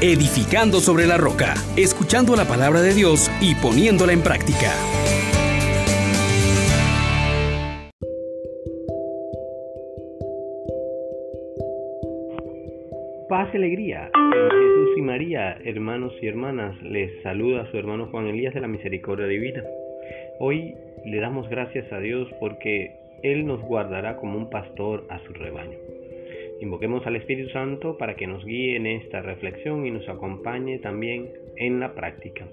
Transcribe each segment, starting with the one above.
edificando sobre la roca, escuchando la palabra de Dios y poniéndola en práctica. Paz y alegría Jesús y María, hermanos y hermanas, les saluda su hermano Juan Elías de la Misericordia Divina. Hoy le damos gracias a Dios porque Él nos guardará como un pastor a su rebaño. Invoquemos al Espíritu Santo para que nos guíe en esta reflexión y nos acompañe también en la práctica.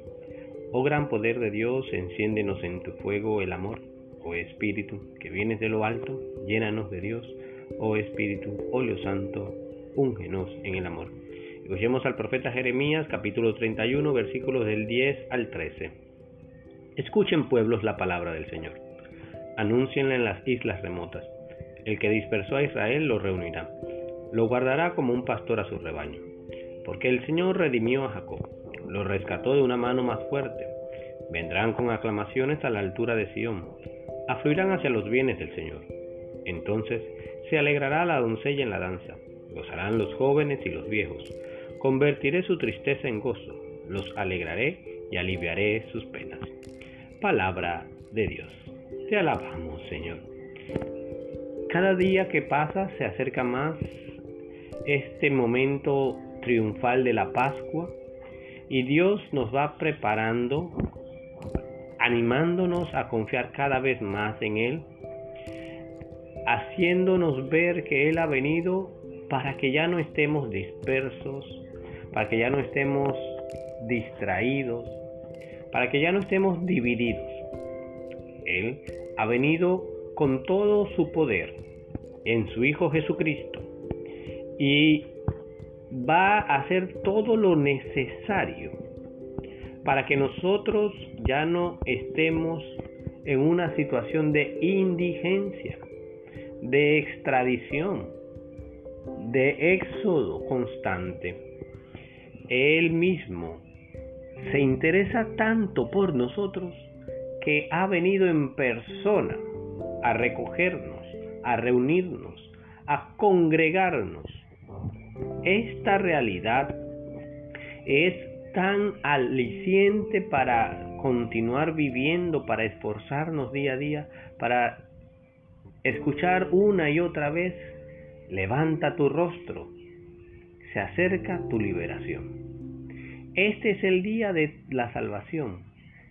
Oh gran poder de Dios, enciéndenos en tu fuego el amor. Oh Espíritu, que vienes de lo alto, llénanos de Dios. Oh Espíritu, óleo santo, úngenos en el amor. Escuchemos al profeta Jeremías capítulo 31 versículos del 10 al 13. Escuchen pueblos la palabra del Señor. Anúncienla en las islas remotas. El que dispersó a Israel lo reunirá lo guardará como un pastor a su rebaño. Porque el Señor redimió a Jacob, lo rescató de una mano más fuerte. Vendrán con aclamaciones a la altura de Sión, afluirán hacia los bienes del Señor. Entonces se alegrará la doncella en la danza, gozarán los jóvenes y los viejos. Convertiré su tristeza en gozo, los alegraré y aliviaré sus penas. Palabra de Dios. Te alabamos, Señor. Cada día que pasa se acerca más este momento triunfal de la Pascua y Dios nos va preparando, animándonos a confiar cada vez más en Él, haciéndonos ver que Él ha venido para que ya no estemos dispersos, para que ya no estemos distraídos, para que ya no estemos divididos. Él ha venido con todo su poder en su Hijo Jesucristo y va a hacer todo lo necesario para que nosotros ya no estemos en una situación de indigencia, de extradición, de éxodo constante. Él mismo se interesa tanto por nosotros que ha venido en persona a recogernos, a reunirnos, a congregarnos esta realidad es tan aliciente para continuar viviendo, para esforzarnos día a día, para escuchar una y otra vez, levanta tu rostro, se acerca tu liberación. Este es el día de la salvación,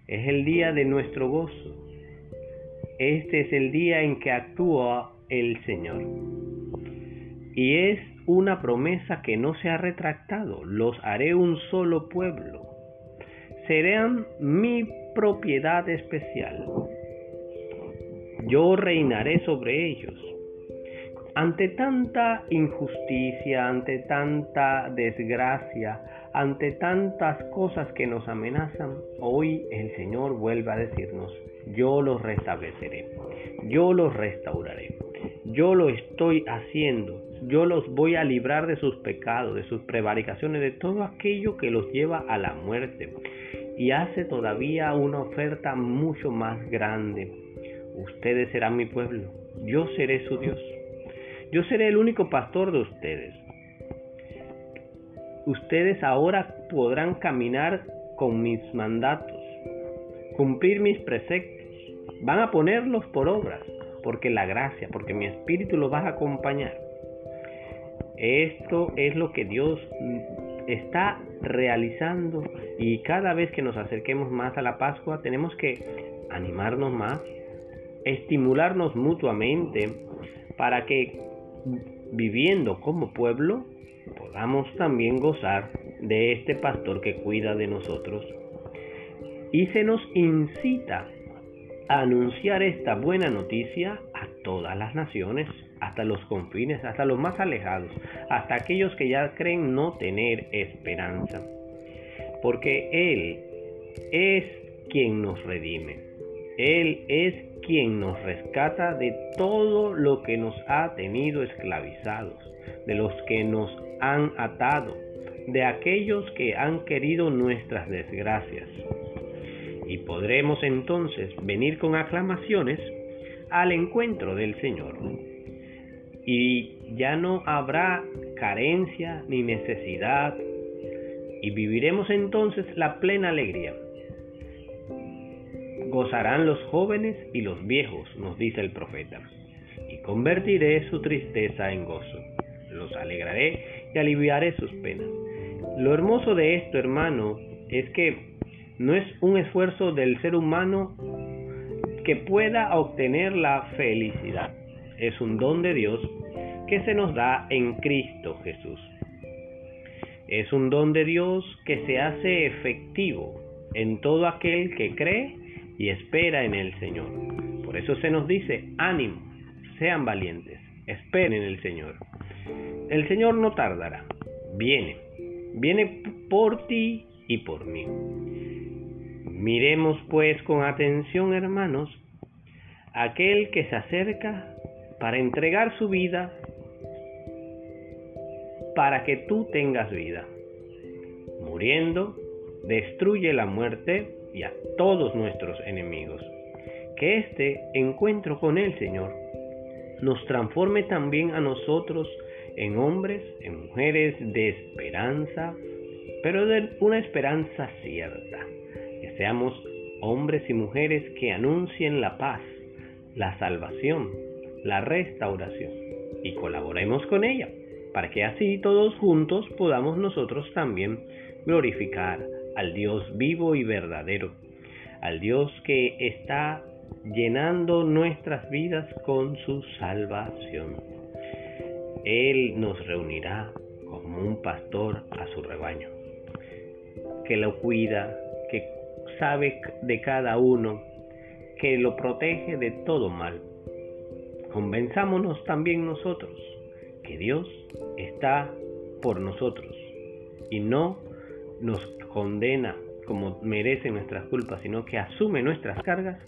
es el día de nuestro gozo, este es el día en que actúa el Señor. Y es una promesa que no se ha retractado. Los haré un solo pueblo. Serán mi propiedad especial. Yo reinaré sobre ellos. Ante tanta injusticia, ante tanta desgracia, ante tantas cosas que nos amenazan, hoy el Señor vuelve a decirnos, yo los restableceré, yo los restauraré, yo lo estoy haciendo, yo los voy a librar de sus pecados, de sus prevaricaciones, de todo aquello que los lleva a la muerte. Y hace todavía una oferta mucho más grande. Ustedes serán mi pueblo, yo seré su Dios. Yo seré el único pastor de ustedes. Ustedes ahora podrán caminar con mis mandatos, cumplir mis preceptos, van a ponerlos por obras, porque la gracia, porque mi espíritu los va a acompañar. Esto es lo que Dios está realizando y cada vez que nos acerquemos más a la Pascua tenemos que animarnos más, estimularnos mutuamente para que viviendo como pueblo podamos también gozar de este pastor que cuida de nosotros. Y se nos incita a anunciar esta buena noticia todas las naciones hasta los confines, hasta los más alejados, hasta aquellos que ya creen no tener esperanza. Porque Él es quien nos redime. Él es quien nos rescata de todo lo que nos ha tenido esclavizados, de los que nos han atado, de aquellos que han querido nuestras desgracias. Y podremos entonces venir con aclamaciones al encuentro del Señor y ya no habrá carencia ni necesidad y viviremos entonces la plena alegría. Gozarán los jóvenes y los viejos, nos dice el profeta, y convertiré su tristeza en gozo. Los alegraré y aliviaré sus penas. Lo hermoso de esto, hermano, es que no es un esfuerzo del ser humano que pueda obtener la felicidad. Es un don de Dios que se nos da en Cristo Jesús. Es un don de Dios que se hace efectivo en todo aquel que cree y espera en el Señor. Por eso se nos dice, ánimo, sean valientes, esperen en el Señor. El Señor no tardará, viene, viene por ti y por mí. Miremos pues con atención, hermanos, aquel que se acerca para entregar su vida para que tú tengas vida. Muriendo, destruye la muerte y a todos nuestros enemigos. Que este encuentro con el Señor nos transforme también a nosotros en hombres, en mujeres de esperanza, pero de una esperanza cierta. Que seamos hombres y mujeres que anuncien la paz, la salvación, la restauración y colaboremos con ella para que así todos juntos podamos nosotros también glorificar al Dios vivo y verdadero, al Dios que está llenando nuestras vidas con su salvación. Él nos reunirá como un pastor a su rebaño, que lo cuida, que sabe de cada uno, que lo protege de todo mal. Convenzámonos también nosotros que Dios está por nosotros y no nos condena como merecen nuestras culpas, sino que asume nuestras cargas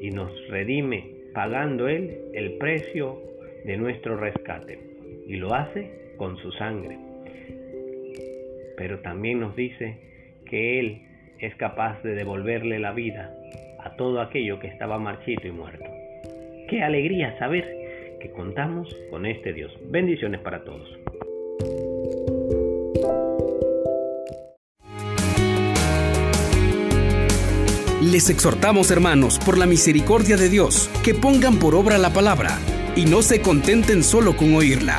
y nos redime pagando Él el precio de nuestro rescate. Y lo hace con su sangre. Pero también nos dice que Él es capaz de devolverle la vida a todo aquello que estaba marchito y muerto. Qué alegría saber que contamos con este Dios. Bendiciones para todos. Les exhortamos, hermanos, por la misericordia de Dios, que pongan por obra la palabra y no se contenten solo con oírla